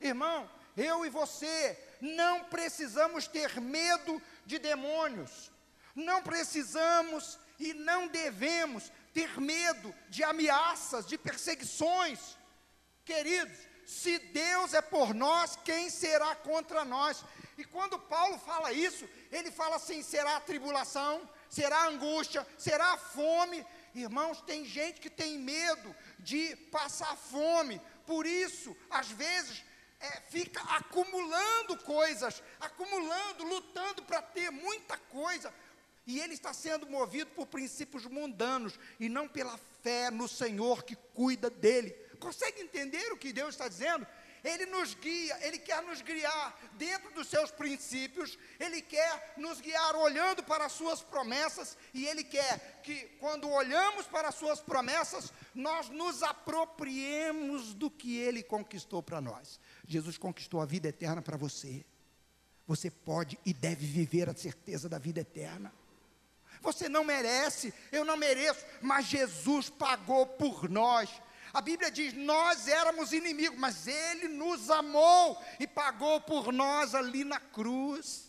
Speaker 1: Irmão, eu e você não precisamos ter medo de demônios, não precisamos e não devemos ter medo de ameaças, de perseguições. Queridos, se Deus é por nós, quem será contra nós? E quando Paulo fala isso, ele fala assim: será tribulação, será angústia, será fome. Irmãos, tem gente que tem medo de passar fome, por isso, às vezes, é, fica acumulando coisas, acumulando, lutando para ter muita coisa, e ele está sendo movido por princípios mundanos e não pela fé no Senhor que cuida dele. Consegue entender o que Deus está dizendo? Ele nos guia, Ele quer nos guiar dentro dos seus princípios, Ele quer nos guiar olhando para as Suas promessas, e Ele quer que, quando olhamos para as Suas promessas, nós nos apropriemos do que Ele conquistou para nós. Jesus conquistou a vida eterna para você. Você pode e deve viver a certeza da vida eterna. Você não merece, eu não mereço, mas Jesus pagou por nós. A Bíblia diz: nós éramos inimigos, mas Ele nos amou e pagou por nós ali na cruz.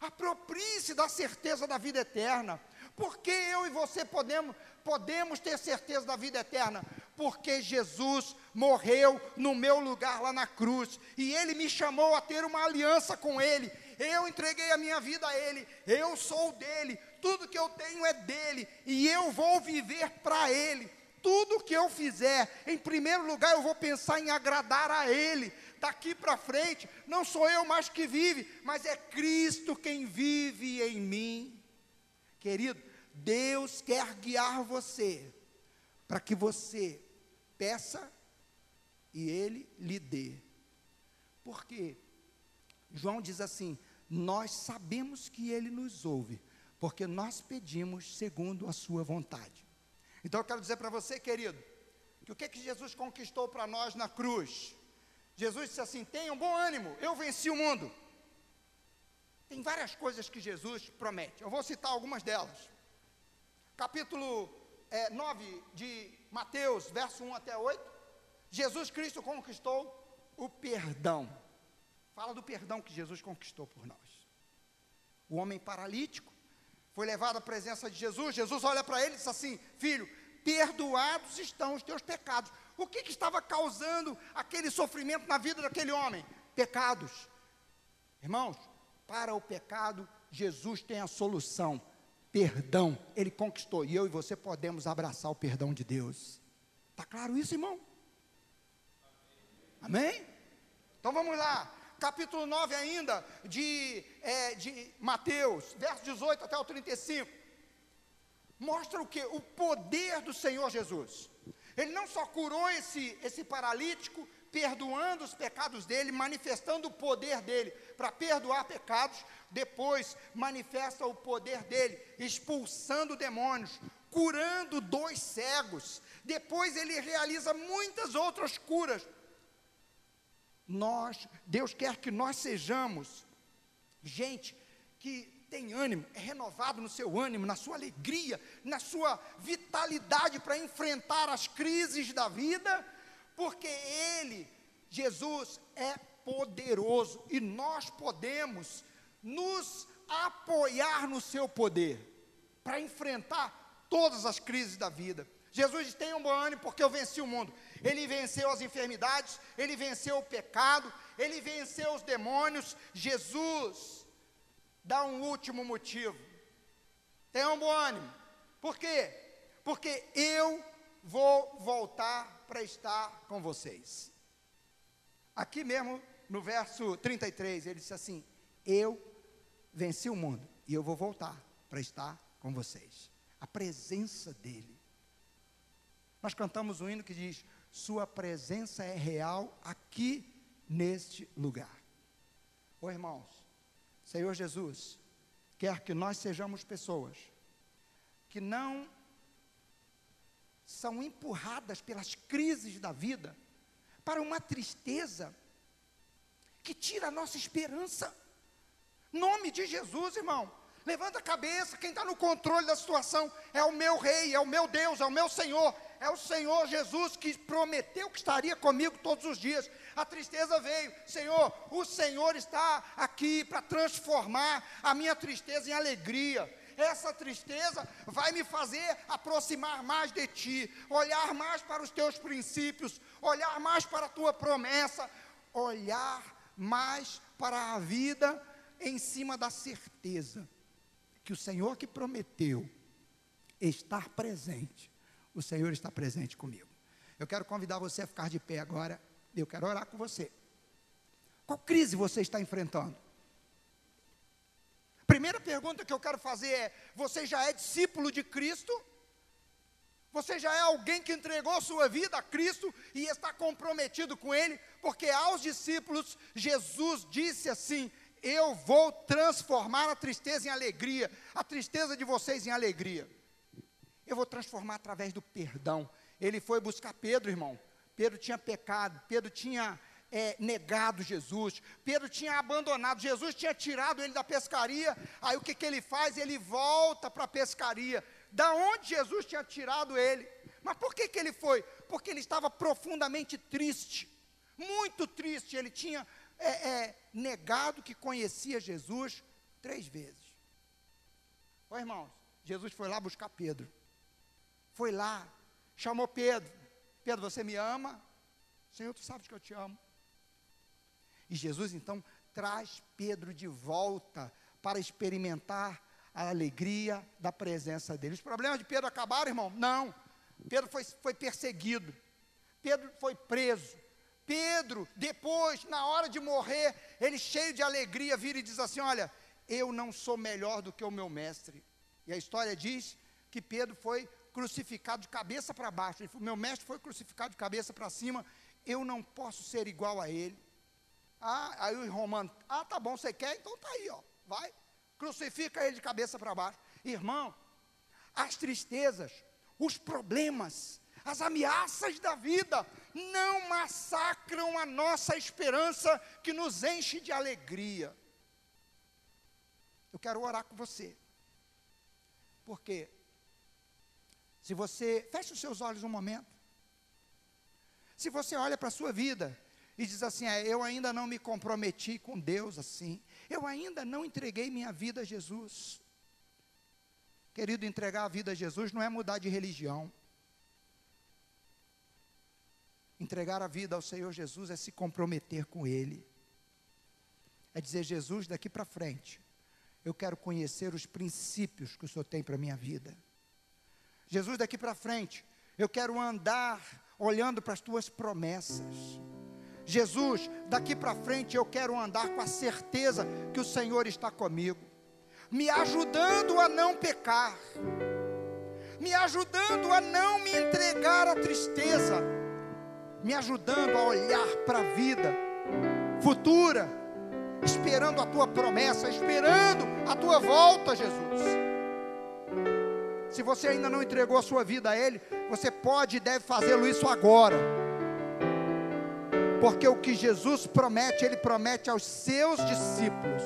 Speaker 1: Aproprie-se da certeza da vida eterna. Por que eu e você podemos, podemos ter certeza da vida eterna? Porque Jesus morreu no meu lugar lá na cruz e Ele me chamou a ter uma aliança com Ele. Eu entreguei a minha vida a Ele, eu sou dele, tudo que eu tenho é dele e eu vou viver para ele. Tudo que eu fizer, em primeiro lugar, eu vou pensar em agradar a Ele. Daqui para frente, não sou eu mais que vive, mas é Cristo quem vive em mim. Querido, Deus quer guiar você para que você peça e Ele lhe dê. Por quê? João diz assim: nós sabemos que Ele nos ouve, porque nós pedimos segundo a Sua vontade. Então eu quero dizer para você, querido, que o que, que Jesus conquistou para nós na cruz? Jesus disse assim: tenham bom ânimo, eu venci o mundo. Tem várias coisas que Jesus promete, eu vou citar algumas delas. Capítulo é, 9 de Mateus, verso 1 até 8. Jesus Cristo conquistou o perdão. Fala do perdão que Jesus conquistou por nós. O homem paralítico foi levado à presença de Jesus. Jesus olha para ele e diz assim: Filho, perdoados estão os teus pecados. O que, que estava causando aquele sofrimento na vida daquele homem? Pecados. Irmãos, para o pecado, Jesus tem a solução. Perdão, ele conquistou. E eu e você podemos abraçar o perdão de Deus. Está claro isso, irmão? Amém? Então vamos lá. Capítulo 9 ainda, de, é, de Mateus, verso 18 até o 35. Mostra o que? O poder do Senhor Jesus. Ele não só curou esse, esse paralítico, perdoando os pecados dele, manifestando o poder dele para perdoar pecados, depois manifesta o poder dele, expulsando demônios, curando dois cegos. Depois ele realiza muitas outras curas. Nós, Deus quer que nós sejamos gente que tem ânimo, é renovado no seu ânimo, na sua alegria, na sua vitalidade para enfrentar as crises da vida, porque Ele, Jesus, é poderoso e nós podemos nos apoiar no seu poder para enfrentar todas as crises da vida. Jesus diz: tenham bom ânimo, porque eu venci o mundo. Ele venceu as enfermidades, ele venceu o pecado, ele venceu os demônios. Jesus dá um último motivo. Tenham bom ânimo. Por quê? Porque eu vou voltar para estar com vocês. Aqui mesmo, no verso 33, ele disse assim: Eu venci o mundo e eu vou voltar para estar com vocês. A presença dele. Nós cantamos um hino que diz: Sua presença é real aqui neste lugar. Ô irmãos, Senhor Jesus quer que nós sejamos pessoas que não são empurradas pelas crises da vida para uma tristeza que tira a nossa esperança. Nome de Jesus, irmão. Levanta a cabeça, quem está no controle da situação é o meu rei, é o meu Deus, é o meu Senhor, é o Senhor Jesus que prometeu que estaria comigo todos os dias. A tristeza veio, Senhor, o Senhor está aqui para transformar a minha tristeza em alegria. Essa tristeza vai me fazer aproximar mais de Ti, olhar mais para os Teus princípios, olhar mais para a Tua promessa, olhar mais para a vida em cima da certeza que o Senhor que prometeu estar presente o Senhor está presente comigo. Eu quero convidar você a ficar de pé agora. Eu quero orar com você. Qual crise você está enfrentando? Primeira pergunta que eu quero fazer é: você já é discípulo de Cristo? Você já é alguém que entregou sua vida a Cristo e está comprometido com Ele? Porque aos discípulos, Jesus disse assim: Eu vou transformar a tristeza em alegria, a tristeza de vocês em alegria. Eu vou transformar através do perdão. Ele foi buscar Pedro, irmão. Pedro tinha pecado, Pedro tinha é, negado Jesus, Pedro tinha abandonado, Jesus tinha tirado ele da pescaria. Aí o que, que ele faz? Ele volta para a pescaria. Da onde Jesus tinha tirado ele? Mas por que, que ele foi? Porque ele estava profundamente triste, muito triste. Ele tinha é, é, negado que conhecia Jesus três vezes. Ô irmãos, Jesus foi lá buscar Pedro foi lá, chamou Pedro. Pedro, você me ama? Senhor, tu sabes que eu te amo. E Jesus então traz Pedro de volta para experimentar a alegria da presença dele. Os problemas de Pedro acabaram, irmão? Não. Pedro foi, foi perseguido. Pedro foi preso. Pedro, depois, na hora de morrer, ele cheio de alegria, vira e diz assim: Olha, eu não sou melhor do que o meu mestre. E a história diz que Pedro foi crucificado de cabeça para baixo. Ele meu mestre foi crucificado de cabeça para cima, eu não posso ser igual a ele. Ah, aí o romano, ah, tá bom, você quer? Então tá aí, ó. Vai, crucifica ele de cabeça para baixo. Irmão, as tristezas, os problemas, as ameaças da vida não massacram a nossa esperança que nos enche de alegria. Eu quero orar com você. Porque se você fecha os seus olhos um momento, se você olha para a sua vida e diz assim: é, Eu ainda não me comprometi com Deus assim, eu ainda não entreguei minha vida a Jesus. Querido, entregar a vida a Jesus não é mudar de religião. Entregar a vida ao Senhor Jesus é se comprometer com Ele. É dizer, Jesus, daqui para frente, eu quero conhecer os princípios que o Senhor tem para a minha vida. Jesus, daqui para frente, eu quero andar olhando para as tuas promessas. Jesus, daqui para frente eu quero andar com a certeza que o Senhor está comigo, me ajudando a não pecar, me ajudando a não me entregar à tristeza, me ajudando a olhar para a vida futura, esperando a tua promessa, esperando a tua volta, Jesus. Se você ainda não entregou a sua vida a Ele, você pode e deve fazê-lo isso agora. Porque o que Jesus promete, Ele promete aos seus discípulos.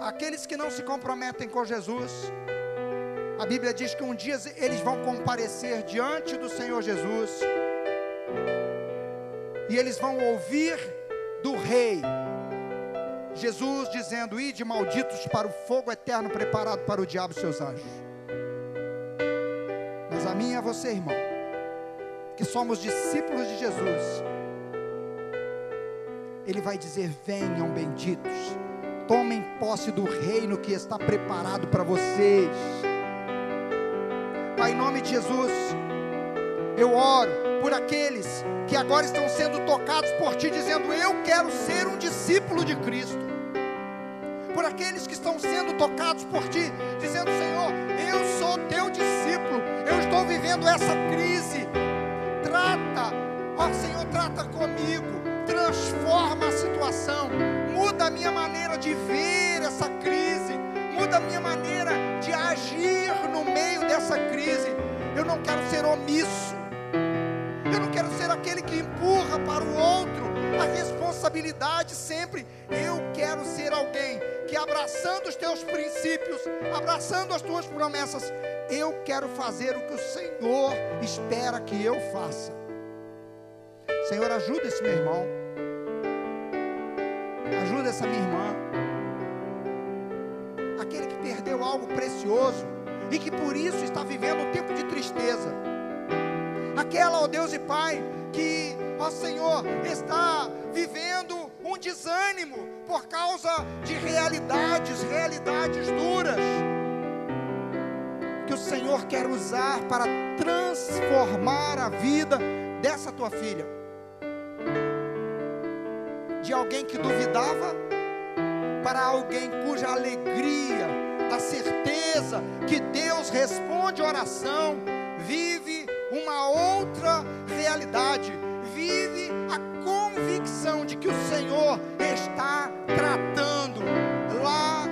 Speaker 1: Aqueles que não se comprometem com Jesus, a Bíblia diz que um dia eles vão comparecer diante do Senhor Jesus, e eles vão ouvir do Rei, Jesus dizendo: Ide malditos para o fogo eterno preparado para o diabo e seus anjos. Mas a e a você, irmão, que somos discípulos de Jesus, Ele vai dizer: Venham benditos, tomem posse do reino que está preparado para vocês. Pai, em nome de Jesus, eu oro por aqueles que agora estão sendo tocados por Ti, dizendo: Eu quero ser um discípulo de Cristo por aqueles que estão sendo tocados por ti, dizendo: Senhor, eu sou teu discípulo, eu estou vivendo essa crise. Trata, ó Senhor, trata comigo, transforma a situação, muda a minha maneira de ver essa crise, muda a minha maneira de agir no meio dessa crise. Eu não quero ser omisso, aquele que empurra para o outro a responsabilidade sempre. Eu quero ser alguém que, abraçando os teus princípios, abraçando as tuas promessas, eu quero fazer o que o Senhor espera que eu faça. Senhor, ajuda esse meu irmão, ajuda essa minha irmã, aquele que perdeu algo precioso e que por isso está vivendo um tempo de tristeza. Aquela, ó Deus e Pai, que, ó Senhor, está vivendo um desânimo por causa de realidades, realidades duras, que o Senhor quer usar para transformar a vida dessa tua filha, de alguém que duvidava, para alguém cuja alegria, da certeza que Deus responde oração, uma outra realidade, vive a convicção de que o Senhor está tratando lá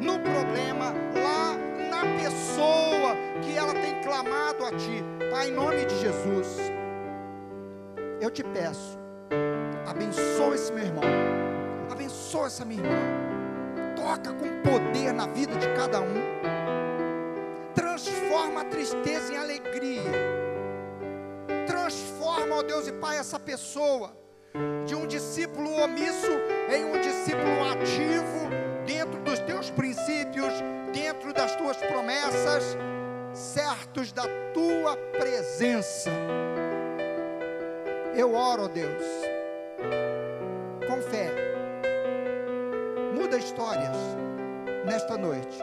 Speaker 1: no problema, lá na pessoa que ela tem clamado a Ti, Pai, em nome de Jesus, eu te peço, abençoa esse meu irmão, abençoa essa minha irmã, toca com poder na vida de cada um, transforma a tristeza em alegria Transforma, ó Deus e Pai, essa pessoa de um discípulo omisso em um discípulo ativo dentro dos teus princípios, dentro das tuas promessas, certos da tua presença. Eu oro, ó Deus, com fé. Muda histórias nesta noite.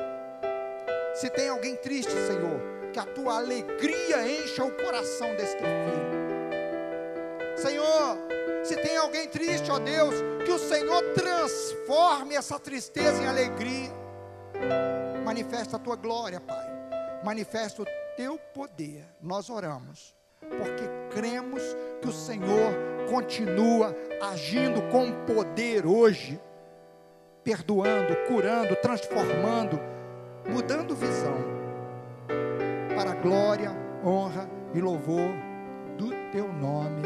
Speaker 1: Se tem alguém triste, Senhor, que a tua alegria encha o coração desse teu filho. Senhor, se tem alguém triste, ó Deus, que o Senhor transforme essa tristeza em alegria. Manifesta a tua glória, Pai. Manifesta o teu poder. Nós oramos, porque cremos que o Senhor continua agindo com poder hoje, perdoando, curando, transformando, mudando visão, para a glória, honra e louvor do teu nome.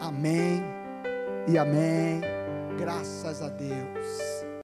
Speaker 1: Amém e amém. Graças a Deus.